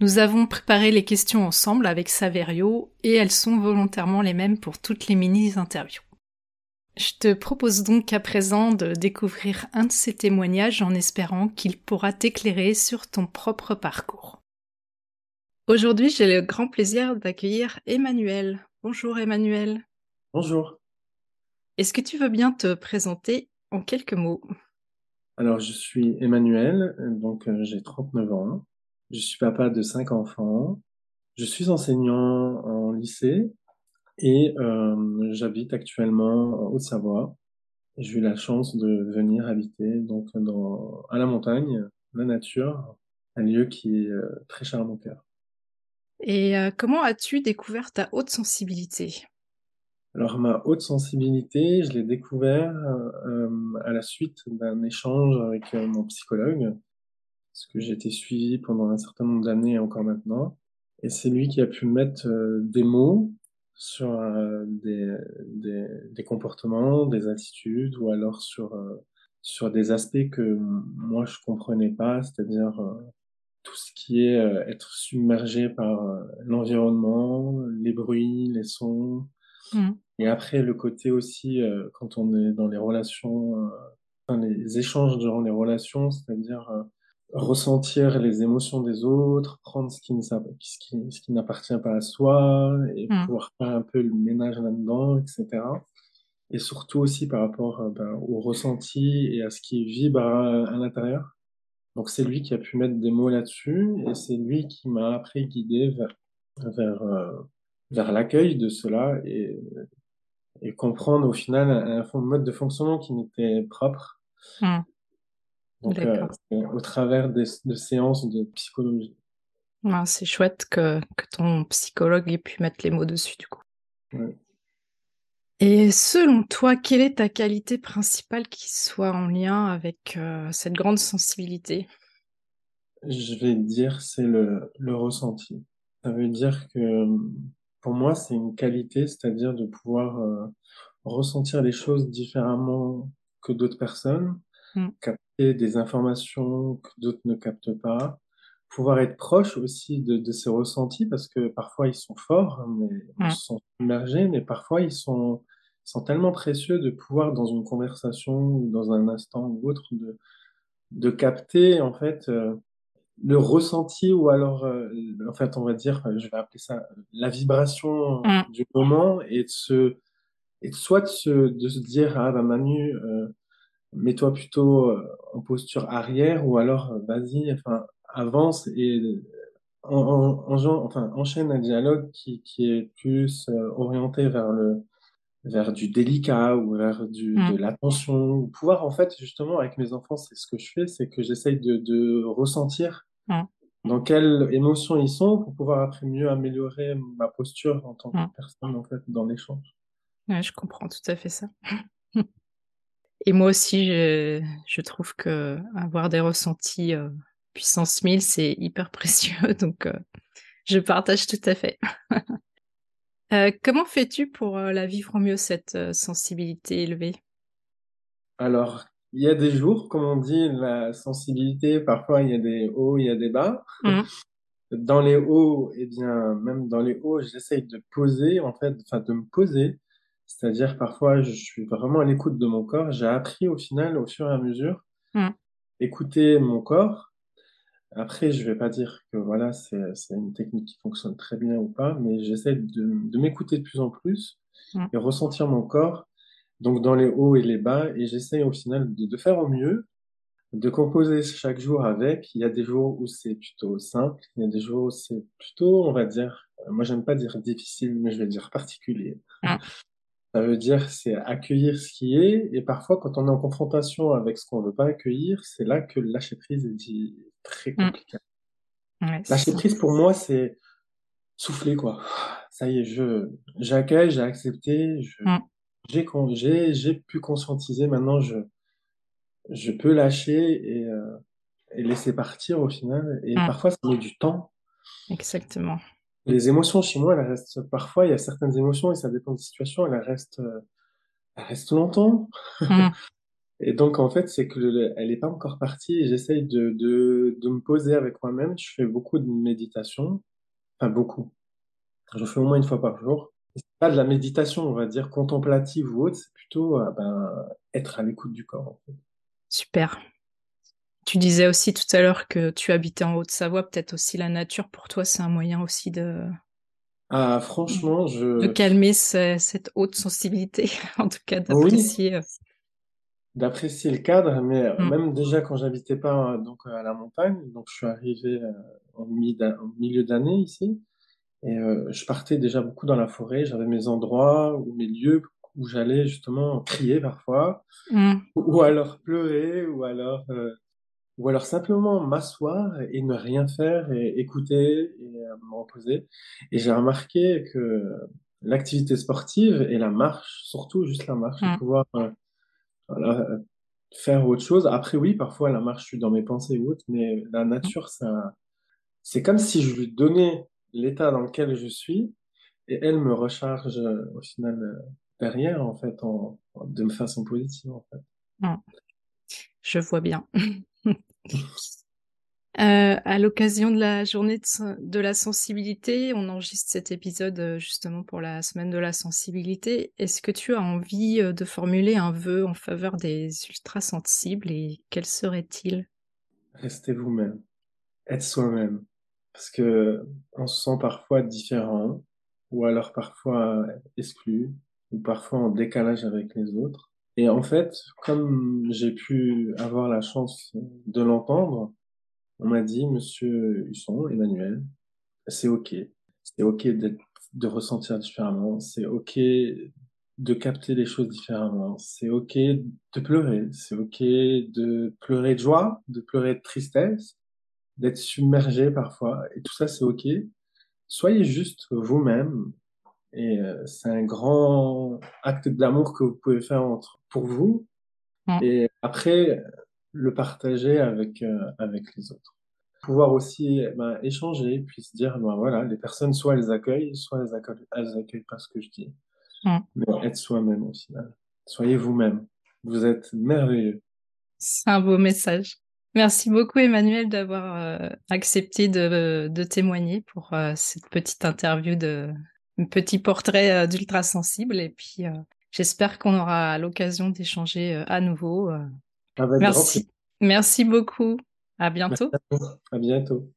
Nous avons préparé les questions ensemble avec Saverio et elles sont volontairement les mêmes pour toutes les mini-interviews. Je te propose donc à présent de découvrir un de ces témoignages en espérant qu'il pourra t'éclairer sur ton propre parcours. Aujourd'hui, j'ai le grand plaisir d'accueillir Emmanuel. Bonjour Emmanuel. Bonjour. Est-ce que tu veux bien te présenter en quelques mots? Alors, je suis Emmanuel, donc euh, j'ai 39 ans. Je suis papa de cinq enfants. Je suis enseignant en lycée et euh, j'habite actuellement en Haute-Savoie. J'ai eu la chance de venir habiter donc dans, à la montagne, la nature, un lieu qui est euh, très cher à mon cœur. Et euh, comment as-tu découvert ta haute sensibilité? Alors ma haute sensibilité, je l'ai découvert à la suite d'un échange avec mon psychologue parce que j'ai été suivi pendant un certain nombre d'années encore maintenant. Et c'est lui qui a pu mettre euh, des mots sur euh, des, des, des, comportements, des attitudes, ou alors sur, euh, sur des aspects que moi je comprenais pas, c'est-à-dire tout ce qui est être submergé par l'environnement, les bruits, les sons. Mmh. Et après, le côté aussi, quand on est dans les relations, enfin, les échanges durant les relations, c'est-à-dire ressentir les émotions des autres, prendre ce qui ne ce qui, ce qui n'appartient pas à soi et mmh. pouvoir faire un peu le ménage là-dedans, etc. Et surtout aussi par rapport euh, ben, au ressenti et à ce qui vibre à, l'intérieur. Donc c'est lui qui a pu mettre des mots là-dessus et c'est lui qui m'a après guidé vers vers euh, vers l'accueil de cela et et comprendre au final un, un mode de fonctionnement qui m'était propre. Mmh. Donc, euh, au travers de séances de psychologie. Ah, c'est chouette que, que, ton psychologue ait pu mettre les mots dessus, du coup. Et selon toi, quelle est ta qualité principale qui soit en lien avec euh, cette grande sensibilité? Je vais dire c'est le, le ressenti. Ça veut dire que pour moi, c'est une qualité, c'est-à-dire de pouvoir euh, ressentir les choses différemment que d'autres personnes, mmh des informations que d'autres ne captent pas, pouvoir être proche aussi de, de ces ressentis parce que parfois ils sont forts, mais ils sont immergés, mais parfois ils sont, sont tellement précieux de pouvoir dans une conversation ou dans un instant ou autre de, de capter en fait euh, le ressenti ou alors euh, en fait on va dire je vais appeler ça la vibration du moment et de se et soit de se, de se dire ah bah Manu euh, mets-toi plutôt euh, en posture arrière ou alors euh, vas-y, enfin avance et en, en, en, enfin enchaîne un dialogue qui, qui est plus euh, orienté vers le vers du délicat ou vers du, mmh. de l'attention pouvoir en fait justement avec mes enfants c'est ce que je fais c'est que j'essaye de, de ressentir mmh. dans quelle émotion ils sont pour pouvoir après mieux améliorer ma posture en tant que mmh. personne en fait dans l'échange ouais, je comprends tout à fait ça Et moi aussi, je, je trouve que avoir des ressentis euh, puissance 1000, c'est hyper précieux. Donc, euh, je partage tout à fait. Euh, comment fais-tu pour euh, la vivre mieux, cette sensibilité élevée? Alors, il y a des jours, comme on dit, la sensibilité, parfois il y a des hauts, il y a des bas. Mmh. Dans les hauts, eh bien, même dans les hauts, j'essaye de poser, en fait, enfin, de me poser. C'est-à-dire, parfois, je suis vraiment à l'écoute de mon corps. J'ai appris, au final, au fur et à mesure, Mmh. écouter mon corps. Après, je vais pas dire que voilà, c'est, c'est une technique qui fonctionne très bien ou pas, mais j'essaie de, de m'écouter de plus en plus Mmh. et ressentir mon corps, donc dans les hauts et les bas, et j'essaie au final de, de faire au mieux, de composer chaque jour avec. Il y a des jours où c'est plutôt simple, il y a des jours où c'est plutôt, on va dire, moi j'aime pas dire difficile, mais je vais dire particulier. Mmh. Ça veut dire c'est accueillir ce qui est, et parfois quand on est en confrontation avec ce qu'on veut pas accueillir, c'est là que le lâcher prise est très Mmh. compliqué. Ouais, Lâcher prise pour moi, c'est souffler quoi. Ça y est, je j'accueille, j'ai accepté, je Mmh. j'ai con- j'ai j'ai pu conscientiser. Maintenant, je je peux lâcher et euh, et laisser partir au final. Et Mmh. parfois, ça met du temps. Exactement. Les émotions chez moi, elles restent parfois. Il y a certaines émotions et ça dépend des situations. Elles restent euh, elles restent longtemps. Mmh. Et donc, en fait, c'est que le- elle est pas encore partie et j'essaye de, de, de me poser avec moi-même. Je fais beaucoup de méditation. Enfin, beaucoup. Je fais au moins une fois par jour. C'est pas de la méditation, on va dire, contemplative ou autre. C'est plutôt, euh, ben, être à l'écoute du corps, en fait. Super. Tu disais aussi tout à l'heure que tu habitais en Haute-Savoie, peut-être aussi la nature pour toi, c'est un moyen aussi de, Ah, franchement, de je, calmer ce- cette haute sensibilité, en tout cas d'apprécier. euh, d'apprécier le cadre, mais euh, Mm. même déjà quand j'habitais pas euh, donc à la montagne, donc je suis arrivé en milieu d'année ici. Et euh, je partais déjà beaucoup dans la forêt, j'avais mes endroits ou mes lieux où j'allais justement crier parfois, Mm. ou alors pleurer, ou alors, euh, ou alors simplement m'asseoir et ne rien faire et écouter et euh, me reposer. Et j'ai remarqué que l'activité sportive et la marche, surtout juste la marche, et Mm. pouvoir euh, voilà, euh, faire autre chose. Après, oui, parfois la marche, je suis dans mes pensées ou autre, mais la nature, ça, c'est comme si je lui donnais l'état dans lequel je suis et elle me recharge euh, au final euh, derrière, en fait, en, en- de façon positive, en fait. Mm. Je vois bien. Euh, à l'occasion de la journée de, la sensibilité, on enregistre cet épisode euh, justement pour la semaine de la sensibilité. Est-ce que tu as envie euh, de formuler un vœu en faveur des ultrasensibles et quel serait-il? Restez vous-même, être soi-même, parce que on se sent parfois différent, ou alors parfois exclu, ou parfois en décalage avec les autres. Et en fait, comme j'ai pu avoir la chance de l'entendre, on m'a dit, Monsieur Husson, Emmanuel, c'est OK. C'est OK de ressentir différemment. C'est OK de capter les choses différemment. C'est OK de pleurer. C'est OK de pleurer de joie, de pleurer de tristesse, d'être submergé parfois. Et tout ça, c'est OK. Soyez juste vous-même. Et euh, c'est un grand acte d'amour que vous pouvez faire entre, pour vous. Et après, le partager avec, euh, avec les autres pouvoir aussi eh ben, échanger, puis se dire, ben voilà, les personnes, soit elles accueillent, soit elles accueillent, elles accueillent pas ce que je dis. Mais être soi-même au final. Soyez vous-même. Vous êtes merveilleux. C'est un beau message. Merci beaucoup Emmanuel d'avoir euh, accepté de, de témoigner pour euh, cette petite interview de un petit portrait euh, d'ultra sensible et puis euh, j'espère qu'on aura l'occasion d'échanger euh, à nouveau. Avec grand Merci. Merci beaucoup. À bientôt. À bientôt.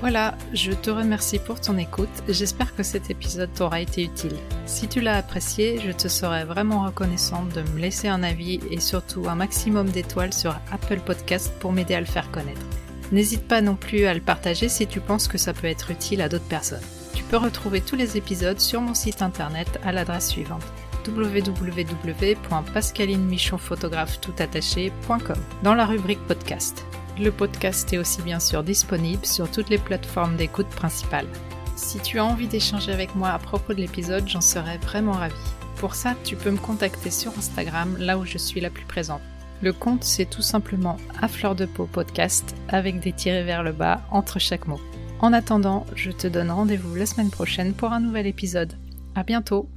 Voilà, je te remercie pour ton écoute. J'espère que cet épisode t'aura été utile. Si tu l'as apprécié, je te serais vraiment reconnaissante de me laisser un avis et surtout un maximum d'étoiles sur Apple Podcast pour m'aider à le faire connaître. N'hésite pas non plus à le partager si tu penses que ça peut être utile à d'autres personnes. Tu peux retrouver tous les épisodes sur mon site internet à l'adresse suivante www.pascaline미chonphotographe.com dans la rubrique podcast. Le podcast est aussi bien sûr disponible sur toutes les plateformes d'écoute principales. Si tu as envie d'échanger avec moi à propos de l'épisode, j'en serais vraiment ravie. Pour ça, tu peux me contacter sur Instagram, là où je suis la plus présente. Le compte, c'est tout simplement à fleur de peau podcast avec des tirés vers le bas entre chaque mot. En attendant, je te donne rendez-vous la semaine prochaine pour un nouvel épisode. À bientôt!